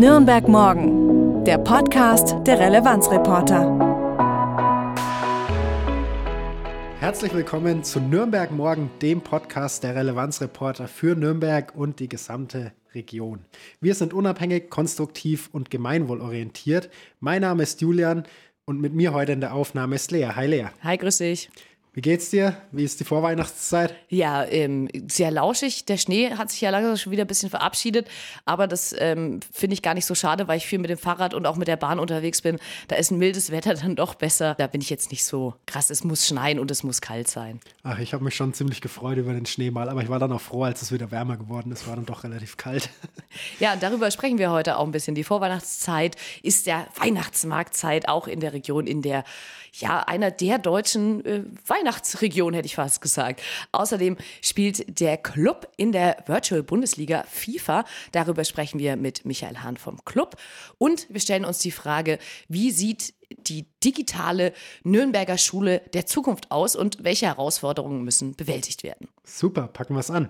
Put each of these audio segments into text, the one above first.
Nürnberg Morgen, der Podcast der Relevanzreporter. Herzlich willkommen zu Nürnberg Morgen, dem Podcast der Relevanzreporter für Nürnberg und die gesamte Region. Wir sind unabhängig, konstruktiv und gemeinwohlorientiert. Mein Name ist Julian und mit mir heute in der Aufnahme ist Lea. Hi Lea. Hi, grüß dich. Wie geht's dir? Wie ist die Vorweihnachtszeit? Ja, ähm, sehr lauschig. Der Schnee hat sich ja langsam schon wieder ein bisschen verabschiedet, aber das ähm, finde ich gar nicht so schade, weil ich viel mit dem Fahrrad und auch mit der Bahn unterwegs bin. Da ist ein mildes Wetter dann doch besser. Da bin ich jetzt nicht so krass. Es muss schneien und es muss kalt sein. Ach, ich habe mich schon ziemlich gefreut über den Schnee mal, aber ich war dann auch froh, als es wieder wärmer geworden ist. War dann doch relativ kalt. Ja, darüber sprechen wir heute auch ein bisschen. Die Vorweihnachtszeit ist der Weihnachtsmarktzeit auch in der Region, in der ja einer der deutschen äh, Weihnachtsregion, hätte ich fast gesagt. Außerdem spielt der Club in der Virtual Bundesliga FIFA. Darüber sprechen wir mit Michael Hahn vom Club. Und wir stellen uns die Frage, wie sieht die digitale Nürnberger Schule der Zukunft aus und welche Herausforderungen müssen bewältigt werden? Super, packen wir es an.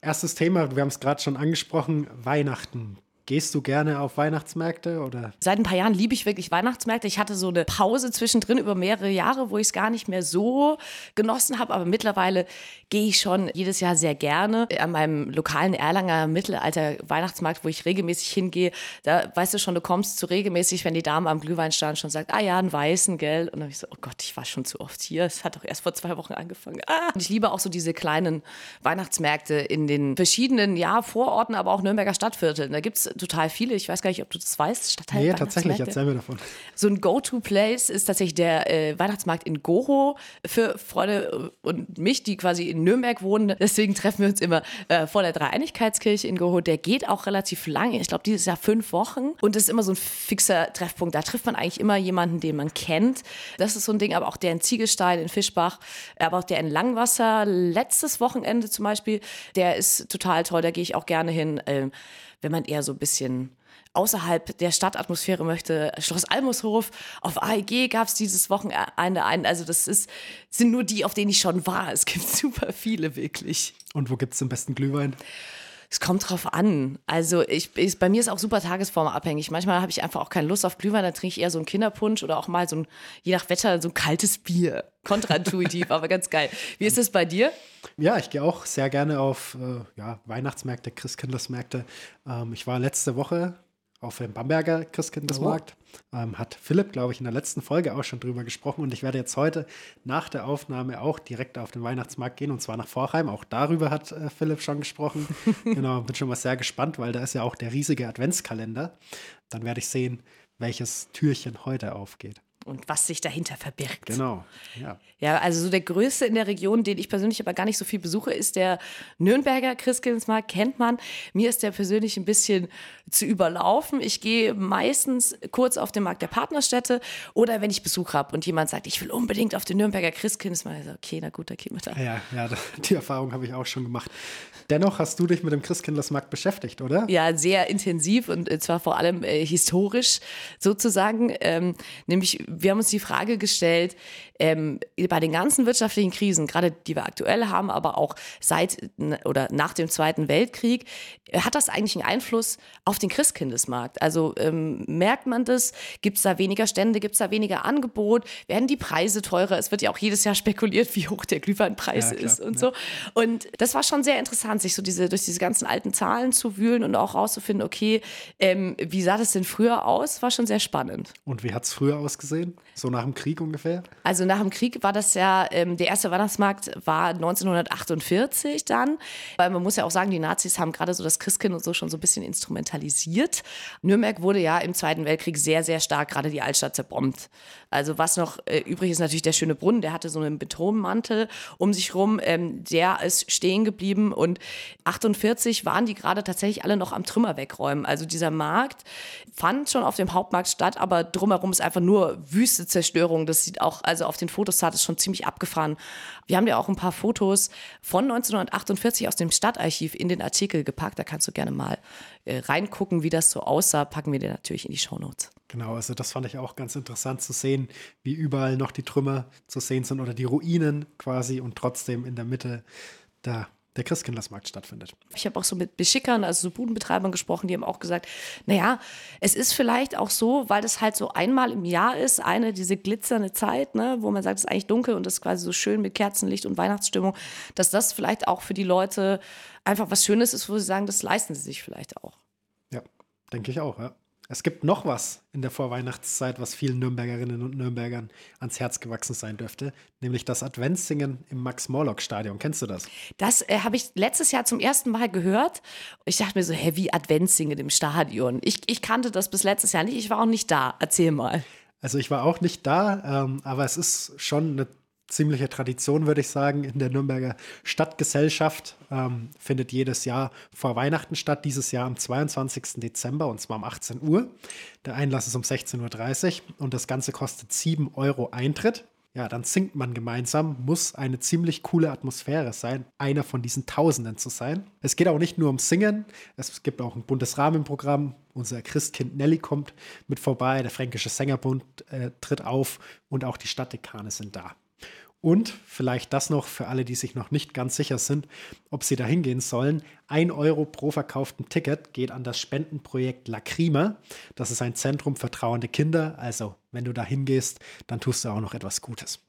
Erstes Thema, wir haben es gerade schon angesprochen, Weihnachten. Gehst du gerne auf Weihnachtsmärkte oder? Seit ein paar Jahren liebe ich wirklich Weihnachtsmärkte. Ich hatte so eine Pause zwischendrin über mehrere Jahre, wo ich es gar nicht mehr so genossen habe. Aber mittlerweile gehe ich schon jedes Jahr sehr gerne an meinem lokalen Erlanger Mittelalter Weihnachtsmarkt, wo ich regelmäßig hingehe. Da weißt du schon, du kommst zu regelmäßig, wenn die Dame am Glühweinstand schon sagt, ah ja, einen weißen, gell? Und dann habe ich so, oh Gott, ich war schon zu oft hier. Es hat doch erst vor zwei Wochen angefangen. Ah. Und ich liebe auch so diese kleinen Weihnachtsmärkte in den verschiedenen, ja, Vororten, aber auch Nürnberger Stadtvierteln. Da gibt es total viele. Ich weiß gar nicht, ob du das weißt. Stadtteil nee, tatsächlich, erzähl mir davon. So ein Go-To-Place ist tatsächlich der äh, Weihnachtsmarkt in Goro für Freunde und mich, die quasi in Nürnberg wohnen. Deswegen treffen wir uns immer äh, vor der Dreieinigkeitskirche in Goro. Der geht auch relativ lange. Ich glaube, dieses Jahr fünf Wochen. Und das ist immer so ein fixer Treffpunkt. Da trifft man eigentlich immer jemanden, den man kennt. Das ist so ein Ding. Aber auch der in Ziegelstein, in Fischbach, aber auch der in Langwasser, letztes Wochenende zum Beispiel, der ist total toll. Da gehe ich auch gerne hin. Ähm, wenn man eher so ein bisschen außerhalb der Stadtatmosphäre möchte, Schloss Almushof, auf AEG gab es dieses Wochenende ein. Also das ist, sind nur die, auf denen ich schon war. Es gibt super viele, wirklich. Und wo gibt es den besten Glühwein? Es kommt drauf an. Also ich, ich, bei mir ist auch super tagesformabhängig. Manchmal habe ich einfach auch keine Lust auf Glühwein, dann trinke ich eher so einen Kinderpunsch oder auch mal so ein, je nach Wetter, so ein kaltes Bier. Kontraintuitiv, aber ganz geil. Wie ist es bei dir? Ja, ich gehe auch sehr gerne auf äh, ja, Weihnachtsmärkte, Christkindlesmärkte. Ähm, ich war letzte Woche auf dem Bamberger Christkindlesmarkt. Oh. Ähm, hat Philipp, glaube ich, in der letzten Folge auch schon drüber gesprochen. Und ich werde jetzt heute nach der Aufnahme auch direkt auf den Weihnachtsmarkt gehen und zwar nach Vorheim. Auch darüber hat äh, Philipp schon gesprochen. genau, bin schon mal sehr gespannt, weil da ist ja auch der riesige Adventskalender. Dann werde ich sehen, welches Türchen heute aufgeht und was sich dahinter verbirgt. Genau. Ja. ja, also so der größte in der Region, den ich persönlich aber gar nicht so viel besuche, ist der Nürnberger Christkindlesmarkt, kennt man. Mir ist der persönlich ein bisschen zu überlaufen. Ich gehe meistens kurz auf den Markt der Partnerstädte oder wenn ich Besuch habe und jemand sagt, ich will unbedingt auf den Nürnberger Christkindlesmarkt, also okay, na gut, da gehen wir da. Ja, ja, die Erfahrung habe ich auch schon gemacht. Dennoch hast du dich mit dem Christkindlesmarkt beschäftigt, oder? Ja, sehr intensiv und äh, zwar vor allem äh, historisch sozusagen. Ähm, nämlich wir haben uns die Frage gestellt, ähm, bei den ganzen wirtschaftlichen Krisen, gerade die wir aktuell haben, aber auch seit oder nach dem Zweiten Weltkrieg, äh, hat das eigentlich einen Einfluss auf den Christkindesmarkt? Also ähm, merkt man das? Gibt es da weniger Stände? Gibt es da weniger Angebot? Werden die Preise teurer? Es wird ja auch jedes Jahr spekuliert, wie hoch der Glühweinpreis ja, ist und ja. so. Und das war schon sehr interessant, sich so diese, durch diese ganzen alten Zahlen zu wühlen und auch rauszufinden, okay, ähm, wie sah das denn früher aus? War schon sehr spannend. Und wie hat es früher ausgesehen? So nach dem Krieg ungefähr? Also nach dem Krieg war das ja, ähm, der erste Weihnachtsmarkt war 1948 dann. Weil man muss ja auch sagen, die Nazis haben gerade so das Christkind und so schon so ein bisschen instrumentalisiert. Nürnberg wurde ja im Zweiten Weltkrieg sehr, sehr stark, gerade die Altstadt zerbombt. Also was noch äh, übrig ist, natürlich der schöne Brunnen, der hatte so einen Betonmantel um sich rum, ähm, der ist stehen geblieben und 48 waren die gerade tatsächlich alle noch am Trümmer wegräumen. Also dieser Markt fand schon auf dem Hauptmarkt statt, aber drumherum ist einfach nur wüste Zerstörung. Das sieht auch, also auf den Fotos sah das schon ziemlich abgefahren. Wir haben ja auch ein paar Fotos von 1948 aus dem Stadtarchiv in den Artikel gepackt. Da kannst du gerne mal äh, reingucken, wie das so aussah. Packen wir dir natürlich in die Shownotes. Genau, also das fand ich auch ganz interessant zu sehen, wie überall noch die Trümmer zu sehen sind oder die Ruinen quasi und trotzdem in der Mitte da der Christkindlersmarkt stattfindet. Ich habe auch so mit Beschickern, also so Budenbetreibern gesprochen, die haben auch gesagt, naja, es ist vielleicht auch so, weil das halt so einmal im Jahr ist, eine diese glitzernde Zeit, ne, wo man sagt, es ist eigentlich dunkel und es ist quasi so schön mit Kerzenlicht und Weihnachtsstimmung, dass das vielleicht auch für die Leute einfach was Schönes ist, wo sie sagen, das leisten sie sich vielleicht auch. Ja, denke ich auch, ja. Es gibt noch was in der Vorweihnachtszeit, was vielen Nürnbergerinnen und Nürnbergern ans Herz gewachsen sein dürfte, nämlich das Adventssingen im Max-Morlock-Stadion. Kennst du das? Das äh, habe ich letztes Jahr zum ersten Mal gehört. Ich dachte mir so, hä, wie Adventssingen im Stadion? Ich, ich kannte das bis letztes Jahr nicht. Ich war auch nicht da. Erzähl mal. Also ich war auch nicht da, ähm, aber es ist schon eine ziemliche Tradition, würde ich sagen, in der Nürnberger Stadtgesellschaft. Ähm, findet jedes Jahr vor Weihnachten statt, dieses Jahr am 22. Dezember und zwar um 18 Uhr. Der Einlass ist um 16.30 Uhr und das Ganze kostet 7 Euro Eintritt. Ja, dann singt man gemeinsam, muss eine ziemlich coole Atmosphäre sein, einer von diesen Tausenden zu sein. Es geht auch nicht nur um Singen, es gibt auch ein buntes Rahmenprogramm. Unser Christkind Nelly kommt mit vorbei, der Fränkische Sängerbund äh, tritt auf und auch die Stadtdekane sind da. Und vielleicht das noch für alle, die sich noch nicht ganz sicher sind, ob sie da hingehen sollen. Ein Euro pro verkauften Ticket geht an das Spendenprojekt Lacrima. Das ist ein Zentrum für trauernde Kinder. Also, wenn du da hingehst, dann tust du auch noch etwas Gutes.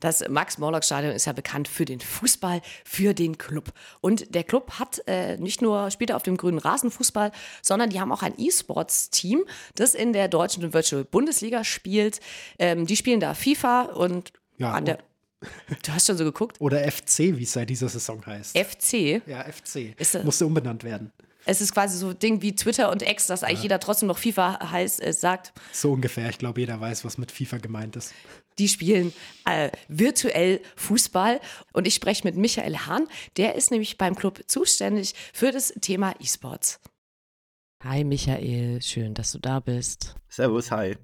Das Max-Morlock-Stadion ist ja bekannt für den Fußball, für den Club. Und der Club hat äh, nicht nur spielt auf dem grünen Rasen Fußball, sondern die haben auch ein E-Sports-Team, das in der deutschen Virtual Bundesliga spielt. Ähm, die spielen da FIFA und Ja, an der, du hast schon so geguckt. Oder FC, wie es seit dieser Saison heißt. FC. ja, FC. Ist das- Musste umbenannt werden. Es ist quasi so ein Ding wie Twitter und X, dass eigentlich jeder trotzdem noch FIFA heißt, äh, sagt. So ungefähr. Ich glaube, jeder weiß, was mit FIFA gemeint ist. Die spielen äh, virtuell Fußball. Und ich spreche mit Michael Hahn. Der ist nämlich beim Club zuständig für das Thema E-Sports. Hi Michael, schön, dass du da bist. Servus, hi.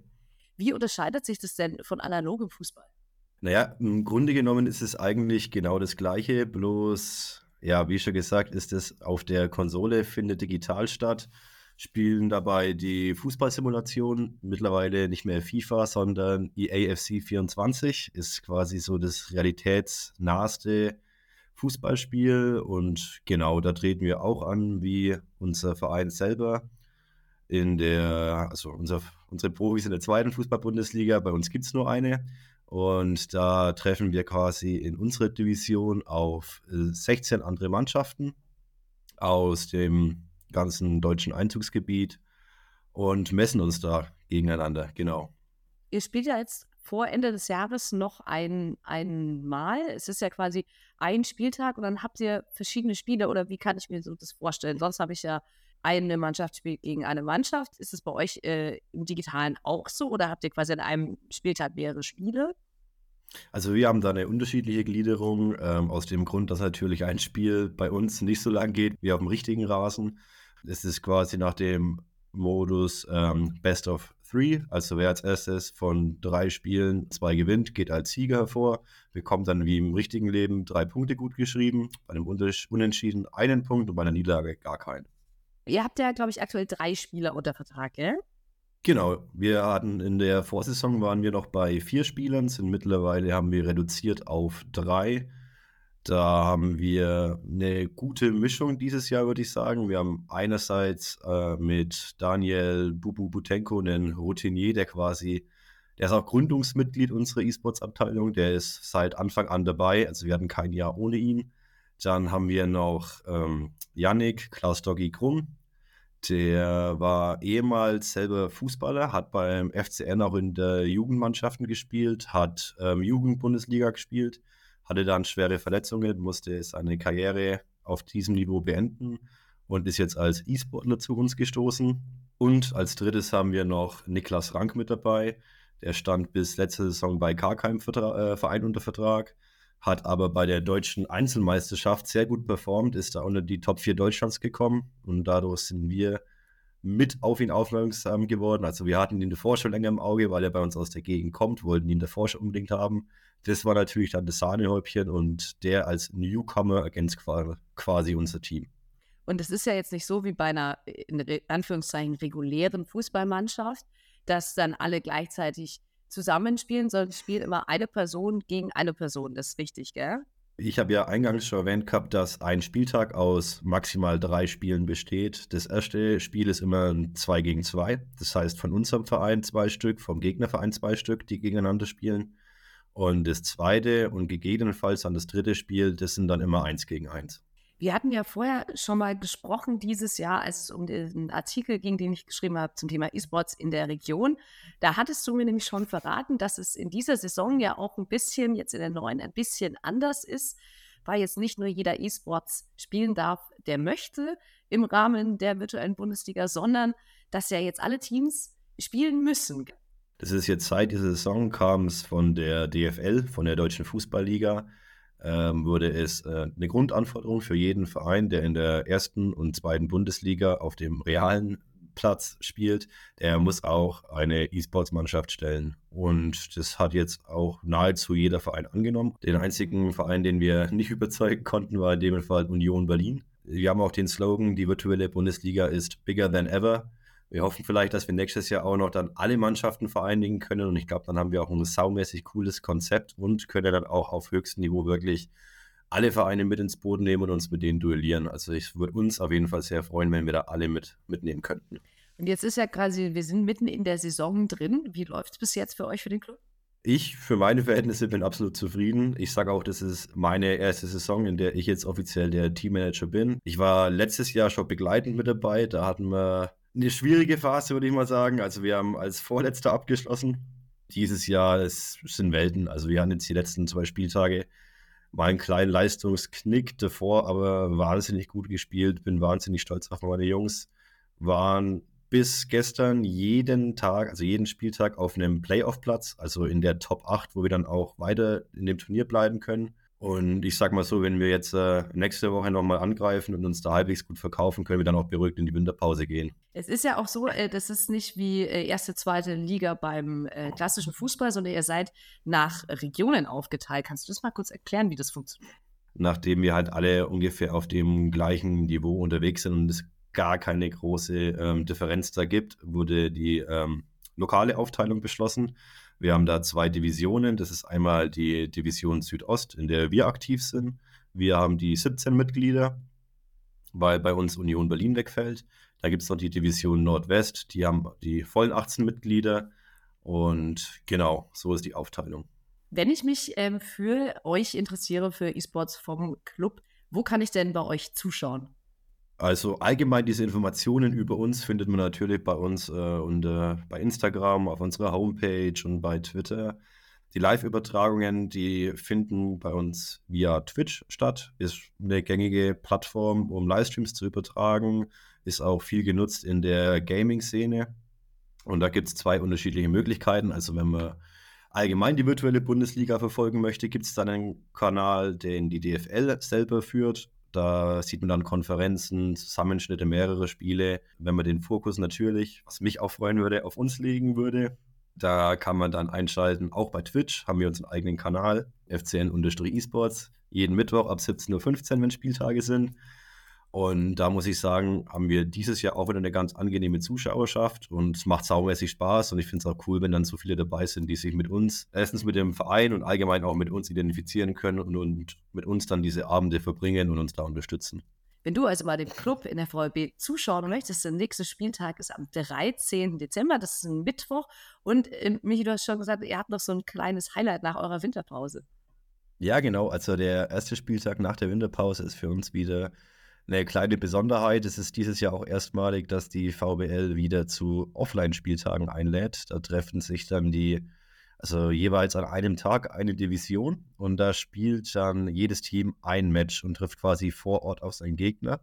Wie unterscheidet sich das denn von analogem Fußball? Naja, im Grunde genommen ist es eigentlich genau das Gleiche, bloß, ja, wie schon gesagt, ist es auf der Konsole, findet digital statt, spielen dabei die Fußballsimulation, mittlerweile nicht mehr FIFA, sondern EAFC 24, ist quasi so das realitätsnaheste Fußballspiel und genau, da treten wir auch an, wie unser Verein selber. In der, also unser, unsere Profis in der zweiten Fußball-Bundesliga, bei uns gibt es nur eine. Und da treffen wir quasi in unserer Division auf äh, 16 andere Mannschaften aus dem ganzen deutschen Einzugsgebiet und messen uns da gegeneinander, genau. Ihr spielt ja jetzt vor Ende des Jahres noch ein, ein Mal. Es ist ja quasi ein Spieltag und dann habt ihr verschiedene Spiele oder wie kann ich mir so das vorstellen? Sonst habe ich ja eine Mannschaft spielt gegen eine Mannschaft. Ist es bei euch äh, im Digitalen auch so oder habt ihr quasi an einem Spieltag mehrere Spiele? Also wir haben da eine unterschiedliche Gliederung, ähm, aus dem Grund, dass natürlich ein Spiel bei uns nicht so lang geht wie auf dem richtigen Rasen. Es ist quasi nach dem Modus ähm, Best of Three, also wer als erstes von drei Spielen zwei gewinnt, geht als Sieger hervor, bekommt dann wie im richtigen Leben drei Punkte gut geschrieben, bei einem Unentschieden einen Punkt und bei einer Niederlage gar keinen. Ihr habt ja, glaube ich, aktuell drei Spieler unter Vertrag, gell? Genau, wir hatten in der Vorsaison waren wir noch bei vier Spielern, sind mittlerweile haben wir reduziert auf drei. Da haben wir eine gute Mischung dieses Jahr, würde ich sagen. Wir haben einerseits äh, mit Daniel Bubu Butenko einen Routinier, der quasi, der ist auch Gründungsmitglied unserer E-Sports-Abteilung, der ist seit Anfang an dabei, also wir hatten kein Jahr ohne ihn. Dann haben wir noch ähm, Yannick Klaus Doggy Krumm, der war ehemals selber Fußballer, hat beim FCN auch in der Jugendmannschaften gespielt, hat ähm, Jugendbundesliga gespielt, hatte dann schwere Verletzungen, musste seine Karriere auf diesem Niveau beenden und ist jetzt als E-Sportler zu uns gestoßen. Und als drittes haben wir noch Niklas Rank mit dabei. Der stand bis letzte Saison bei Vertra äh, Verein unter Vertrag, hat aber bei der deutschen Einzelmeisterschaft sehr gut performt, ist da unter die Top 4 Deutschlands gekommen und dadurch sind wir mit auf ihn aufmerksam geworden. Also wir hatten ihn davor schon länger im Auge, weil er bei uns aus der Gegend kommt, wollten ihn davor schon unbedingt haben. Das war natürlich dann das Sahnehäubchen und der als Newcomer ergänzt qua- quasi unser Team. Und es ist ja jetzt nicht so wie bei einer, in Anführungszeichen, regulären Fußballmannschaft, dass dann alle gleichzeitig zusammenspielen, sondern spielt immer eine Person gegen eine Person. Das ist richtig, gell? Ich habe ja eingangs schon erwähnt gehabt, dass ein Spieltag aus maximal drei Spielen besteht. Das erste Spiel ist immer ein 2 gegen 2. Das heißt, von unserem Verein zwei Stück, vom Gegnerverein zwei Stück, die gegeneinander spielen. Und das zweite und gegebenenfalls dann das dritte Spiel, das sind dann immer eins gegen eins. Wir hatten ja vorher schon mal gesprochen dieses Jahr, als es um den Artikel ging, den ich geschrieben habe zum Thema E-Sports in der Region. Da hattest du mir nämlich schon verraten, dass es in dieser Saison ja auch ein bisschen, jetzt in der neuen, ein bisschen anders ist, weil jetzt nicht nur jeder E-Sports spielen darf, der möchte im Rahmen der virtuellen Bundesliga, sondern dass ja jetzt alle Teams spielen müssen. Das ist jetzt seit dieser Saison kam es von der DFL, von der Deutschen Fußballliga, ähm, wurde es äh, eine Grundanforderung für jeden Verein, der in der ersten und zweiten Bundesliga auf dem realen Platz spielt, der muss auch eine E-Sports-Mannschaft stellen. Und das hat jetzt auch nahezu jeder Verein angenommen. Den einzigen Verein, den wir nicht überzeugen konnten, war in dem Fall Union Berlin. Wir haben auch den Slogan, die virtuelle Bundesliga ist bigger than ever. Wir hoffen vielleicht, dass wir nächstes Jahr auch noch dann alle Mannschaften vereinigen können und ich glaube, dann haben wir auch ein saumäßig cooles Konzept und können dann auch auf höchstem Niveau wirklich alle Vereine mit ins Boden nehmen und uns mit denen duellieren. Also ich würde uns auf jeden Fall sehr freuen, wenn wir da alle mit mitnehmen könnten. Und jetzt ist ja quasi, wir sind mitten in der Saison drin. Wie läuft es bis jetzt für euch für den Club? Ich für meine Verhältnisse bin absolut zufrieden. Ich sage auch, das ist meine erste Saison, in der ich jetzt offiziell der Teammanager bin. Ich war letztes Jahr schon begleitend mit dabei. Da hatten wir eine schwierige Phase, würde ich mal sagen. Also wir haben als Vorletzter abgeschlossen. Dieses Jahr es sind Welten. Also wir haben jetzt die letzten zwei Spieltage mal einen kleinen Leistungsknick davor, aber wahnsinnig gut gespielt. Bin wahnsinnig stolz auf meine Jungs. Waren bis gestern jeden Tag, also jeden Spieltag auf einem Playoff-Platz, also in der Top 8, wo wir dann auch weiter in dem Turnier bleiben können. Und ich sag mal so, wenn wir jetzt äh, nächste Woche nochmal angreifen und uns da halbwegs gut verkaufen, können wir dann auch beruhigt in die Winterpause gehen. Es ist ja auch so, äh, das ist nicht wie äh, erste, zweite Liga beim äh, klassischen Fußball, sondern ihr seid nach Regionen aufgeteilt. Kannst du das mal kurz erklären, wie das funktioniert? Nachdem wir halt alle ungefähr auf dem gleichen Niveau unterwegs sind und es gar keine große ähm, Differenz da gibt, wurde die ähm, lokale Aufteilung beschlossen. Wir haben da zwei Divisionen. Das ist einmal die Division Südost, in der wir aktiv sind. Wir haben die 17 Mitglieder, weil bei uns Union Berlin wegfällt. Da gibt es noch die Division Nordwest, die haben die vollen 18 Mitglieder. Und genau, so ist die Aufteilung. Wenn ich mich ähm, für euch interessiere, für E-Sports vom Club, wo kann ich denn bei euch zuschauen? Also allgemein diese Informationen über uns findet man natürlich bei uns äh, und äh, bei Instagram, auf unserer Homepage und bei Twitter. Die Live-Übertragungen, die finden bei uns via Twitch statt. Ist eine gängige Plattform, um Livestreams zu übertragen. Ist auch viel genutzt in der Gaming-Szene. Und da gibt es zwei unterschiedliche Möglichkeiten. Also wenn man allgemein die virtuelle Bundesliga verfolgen möchte, gibt es dann einen Kanal, den die DFL selber führt. Da sieht man dann Konferenzen, Zusammenschnitte, mehrere Spiele. Wenn man den Fokus natürlich, was mich auch freuen würde, auf uns legen würde, da kann man dann einschalten. Auch bei Twitch haben wir unseren eigenen Kanal, FCN-eSports, jeden Mittwoch ab 17.15 Uhr, wenn Spieltage sind. Und da muss ich sagen, haben wir dieses Jahr auch wieder eine ganz angenehme Zuschauerschaft und es macht saumäßig Spaß. Und ich finde es auch cool, wenn dann so viele dabei sind, die sich mit uns, erstens mit dem Verein und allgemein auch mit uns identifizieren können und, und mit uns dann diese Abende verbringen und uns da unterstützen. Wenn du also mal dem Club in der VRB zuschauen möchtest, der nächste Spieltag ist am 13. Dezember, das ist ein Mittwoch. Und äh, Michi, du hast schon gesagt, ihr habt noch so ein kleines Highlight nach eurer Winterpause. Ja, genau. Also der erste Spieltag nach der Winterpause ist für uns wieder eine kleine Besonderheit. Es ist dieses Jahr auch erstmalig, dass die VBL wieder zu Offline-Spieltagen einlädt. Da treffen sich dann die, also jeweils an einem Tag eine Division und da spielt dann jedes Team ein Match und trifft quasi vor Ort auf seinen Gegner.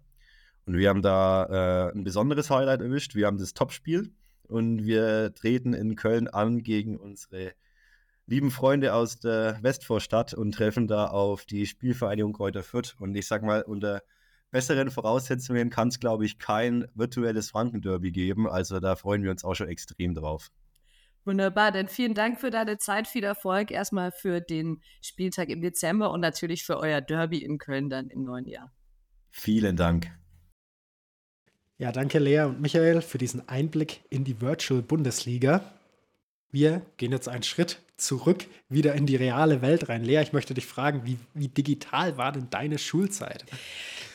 Und wir haben da äh, ein besonderes Highlight erwischt. Wir haben das Topspiel und wir treten in Köln an gegen unsere lieben Freunde aus der Westvorstadt und treffen da auf die Spielvereinigung Kräuter Fürth. Und ich sag mal, unter besseren Voraussetzungen kann es, glaube ich, kein virtuelles Franken-Derby geben. Also da freuen wir uns auch schon extrem drauf. Wunderbar, dann vielen Dank für deine Zeit, viel Erfolg erstmal für den Spieltag im Dezember und natürlich für euer Derby in Köln dann im neuen Jahr. Vielen Dank. Ja, danke Lea und Michael für diesen Einblick in die Virtual Bundesliga. Wir gehen jetzt einen Schritt zurück, wieder in die reale Welt rein. Lea, ich möchte dich fragen, wie, wie digital war denn deine Schulzeit?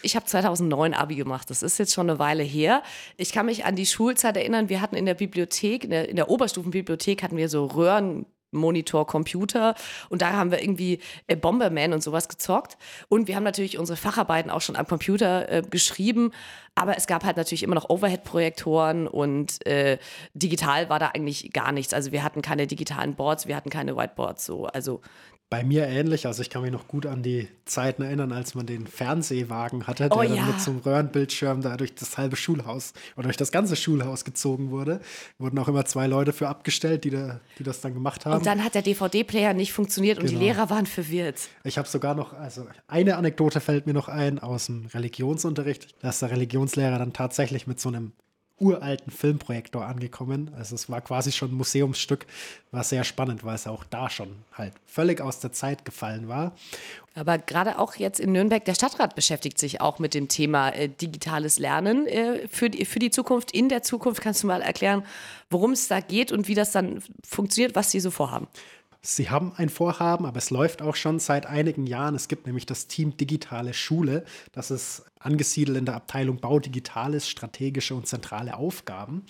Ich habe 2009 Abi gemacht. Das ist jetzt schon eine Weile her. Ich kann mich an die Schulzeit erinnern. Wir hatten in der Bibliothek, in der, in der Oberstufenbibliothek hatten wir so Röhren Monitor, Computer. Und da haben wir irgendwie äh, Bomberman und sowas gezockt. Und wir haben natürlich unsere Facharbeiten auch schon am Computer äh, geschrieben. Aber es gab halt natürlich immer noch Overhead-Projektoren und äh, digital war da eigentlich gar nichts. Also wir hatten keine digitalen Boards, wir hatten keine Whiteboards so. Also bei mir ähnlich. Also ich kann mich noch gut an die Zeiten erinnern, als man den Fernsehwagen hatte, der Oh dann ja. mit so einem Röhrenbildschirm da durch das halbe Schulhaus oder durch das ganze Schulhaus gezogen wurde. Wurden auch immer zwei Leute für abgestellt, die, da, die das dann gemacht haben. Und dann hat der DVD-Player nicht funktioniert und Genau. die Lehrer waren verwirrt. Ich habe sogar noch, also eine Anekdote fällt mir noch ein aus dem Religionsunterricht. Da ist der Religionslehrer dann tatsächlich mit so einem uralten Filmprojektor angekommen. Also es war quasi schon ein Museumsstück, war sehr spannend, weil es auch da schon halt völlig aus der Zeit gefallen war. Aber gerade auch jetzt in Nürnberg, der Stadtrat beschäftigt sich auch mit dem Thema äh, digitales Lernen äh, für, die, für die Zukunft. In der Zukunft kannst du mal erklären, worum es da geht und wie das dann funktioniert, was sie so vorhaben. Sie haben ein Vorhaben, aber es läuft auch schon seit einigen Jahren. Es gibt nämlich das Team Digitale Schule. Das ist angesiedelt in der Abteilung Bau Digitales, strategische und zentrale Aufgaben.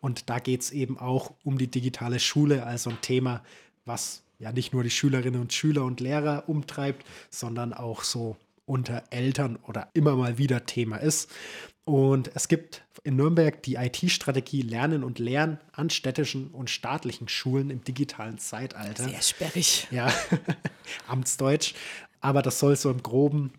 Und da geht es eben auch um die digitale Schule, also ein Thema, was ja nicht nur die Schülerinnen und Schüler und Lehrer umtreibt, sondern auch so unter Eltern oder immer mal wieder Thema ist. Und es gibt in Nürnberg die IT-Strategie Lernen und Lernen an städtischen und staatlichen Schulen im digitalen Zeitalter. Sehr sperrig. Ja, Amtsdeutsch. Aber das soll so im Groben,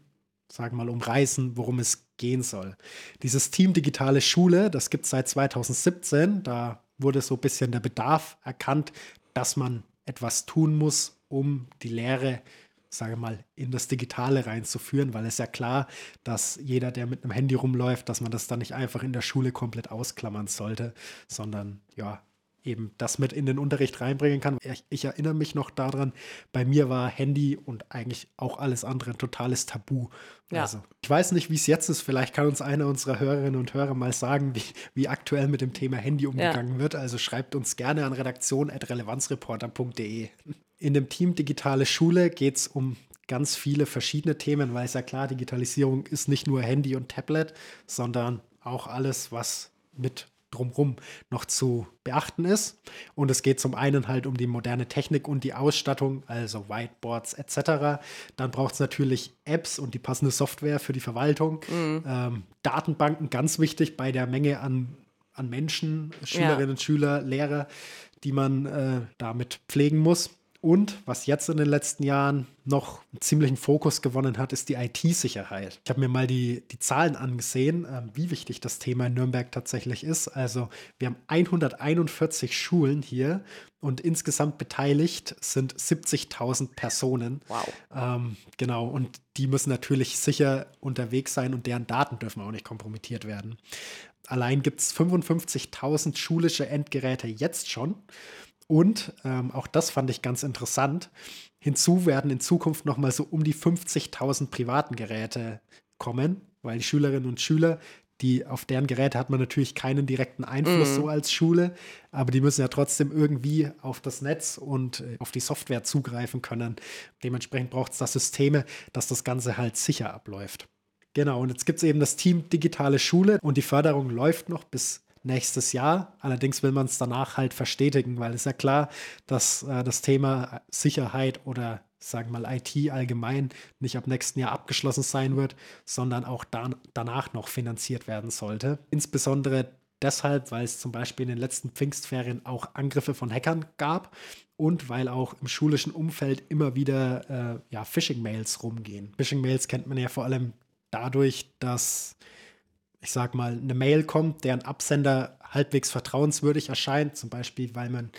sagen wir mal, umreißen, worum es gehen soll. Dieses Team Digitale Schule, das gibt es seit 2017. Da wurde so ein bisschen der Bedarf erkannt, dass man etwas tun muss, um die Lehre, sage mal, in das Digitale reinzuführen, weil es ja klar, dass jeder, der mit einem Handy rumläuft, dass man das dann nicht einfach in der Schule komplett ausklammern sollte, sondern ja, eben das mit in den Unterricht reinbringen kann. Ich, ich erinnere mich noch daran, bei mir war Handy und eigentlich auch alles andere ein totales Tabu. Ja. Also, ich weiß nicht, wie es jetzt ist. Vielleicht kann uns einer unserer Hörerinnen und Hörer mal sagen, wie, wie aktuell mit dem Thema Handy umgegangen wird. Also schreibt uns gerne an redaktion.relevanzreporter.de. In dem Team Digitale Schule geht es um ganz viele verschiedene Themen, weil es ja klar, Digitalisierung ist nicht nur Handy und Tablet, sondern auch alles, was mit drumrum noch zu beachten ist. Und es geht zum einen halt um die moderne Technik und die Ausstattung, also Whiteboards etc. Dann braucht es natürlich Apps und die passende Software für die Verwaltung. Ähm, Datenbanken, ganz wichtig bei der Menge an, an Menschen, Schülerinnen, Schüler, Lehrer, die man äh, damit pflegen muss. Und was jetzt in den letzten Jahren noch einen ziemlichen Fokus gewonnen hat, ist die IT-Sicherheit. Ich habe mir mal die, die Zahlen angesehen, äh, wie wichtig das Thema in Nürnberg tatsächlich ist. Also wir haben 141 Schulen hier und insgesamt beteiligt sind 70.000 Personen. Wow. Ähm, genau, und die müssen natürlich sicher unterwegs sein und deren Daten dürfen auch nicht kompromittiert werden. Allein gibt es 55.000 schulische Endgeräte jetzt schon. Und ähm, auch das fand ich ganz interessant. Hinzu werden in Zukunft nochmal so um die 50.000 privaten Geräte kommen, weil die Schülerinnen und Schüler, die auf deren Geräte hat man natürlich keinen direkten Einfluss so als Schule, aber die müssen ja trotzdem irgendwie auf das Netz und äh, auf die Software zugreifen können. Dementsprechend braucht es da Systeme, dass das Ganze halt sicher abläuft. Genau, und jetzt gibt es eben das Team Digitale Schule und die Förderung läuft noch bis nächstes Jahr. Allerdings will man es danach halt verstetigen, weil es ja klar, dass äh, das Thema Sicherheit oder sagen wir mal IT allgemein nicht ab nächsten Jahr abgeschlossen sein wird, sondern auch dan danach noch finanziert werden sollte. Insbesondere deshalb, weil es zum Beispiel in den letzten Pfingstferien auch Angriffe von Hackern gab und weil auch im schulischen Umfeld immer wieder äh, ja, Phishing-Mails rumgehen. Phishing-Mails kennt man ja vor allem dadurch, dass ich sag mal, eine Mail kommt, deren Absender halbwegs vertrauenswürdig erscheint, zum Beispiel, weil man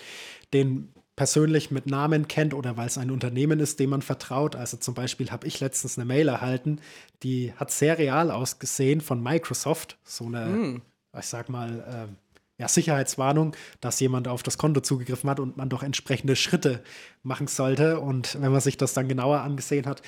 den persönlich mit Namen kennt oder weil es ein Unternehmen ist, dem man vertraut. Also zum Beispiel habe ich letztens eine Mail erhalten, die hat sehr real ausgesehen von Microsoft, so eine, ich sag mal, äh, ja, Sicherheitswarnung, dass jemand auf das Konto zugegriffen hat und man doch entsprechende Schritte machen sollte. Und wenn man sich das dann genauer angesehen hat,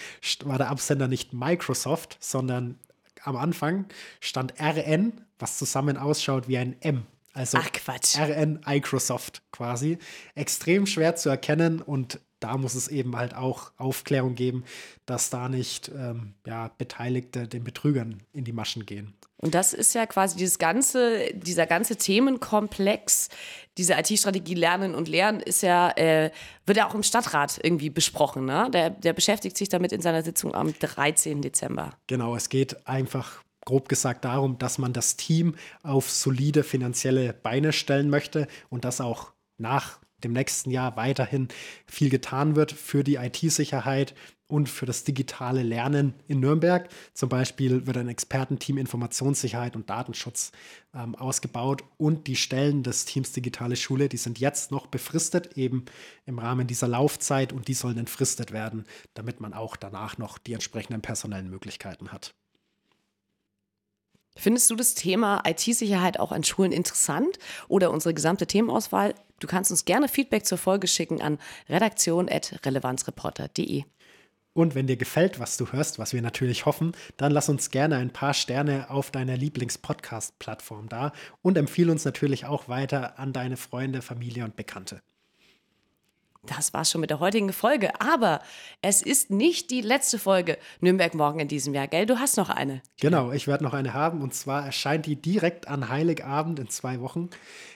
war der Absender nicht Microsoft, sondern am Anfang stand RN, was zusammen ausschaut wie ein M. Also Ach, Quatsch. RN Microsoft quasi. Extrem schwer zu erkennen und da muss es eben halt auch Aufklärung geben, dass da nicht ähm, ja, Beteiligte den Betrügern in die Maschen gehen. Und das ist ja quasi dieses ganze, dieser ganze Themenkomplex, diese IT-Strategie Lernen und Lernen ist ja, äh, wird ja auch im Stadtrat irgendwie besprochen. Ne? Der, der beschäftigt sich damit in seiner Sitzung am 13. Dezember. Genau, es geht einfach grob gesagt darum, dass man das Team auf solide finanzielle Beine stellen möchte und das auch nach dem nächsten Jahr weiterhin viel getan wird für die IT-Sicherheit und für das digitale Lernen in Nürnberg. Zum Beispiel wird ein Expertenteam Informationssicherheit und Datenschutz ähm, ausgebaut und die Stellen des Teams Digitale Schule, die sind jetzt noch befristet, eben im Rahmen dieser Laufzeit und die sollen entfristet werden, damit man auch danach noch die entsprechenden personellen Möglichkeiten hat. Findest du das Thema IT-Sicherheit auch an Schulen interessant oder unsere gesamte Themenauswahl? Du kannst uns gerne Feedback zur Folge schicken an redaktion.relevanzreporter.de. Und wenn dir gefällt, was du hörst, was wir natürlich hoffen, dann lass uns gerne ein paar Sterne auf deiner Lieblings-Podcast-Plattform da und empfehle uns natürlich auch weiter an deine Freunde, Familie und Bekannte. Das war's schon mit der heutigen Folge. Aber es ist nicht die letzte Folge Nürnberg morgen in diesem Jahr, gell? Du hast noch eine. Genau, ich werde noch eine haben und zwar erscheint die direkt an Heiligabend in zwei Wochen.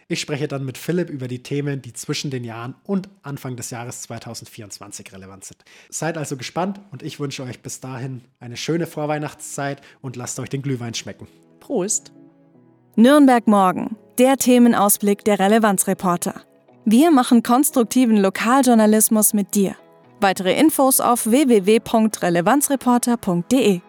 Ich spreche dann mit Philipp über die Themen, die zwischen den Jahren und Anfang des Jahres 2024 relevant sind. Seid also gespannt und ich wünsche euch bis dahin eine schöne Vorweihnachtszeit und lasst euch den Glühwein schmecken. Prost. Nürnberg morgen, der Themenausblick der Relevanzreporter. Wir machen konstruktiven Lokaljournalismus mit dir. Weitere Infos auf www.relevanzreporter.de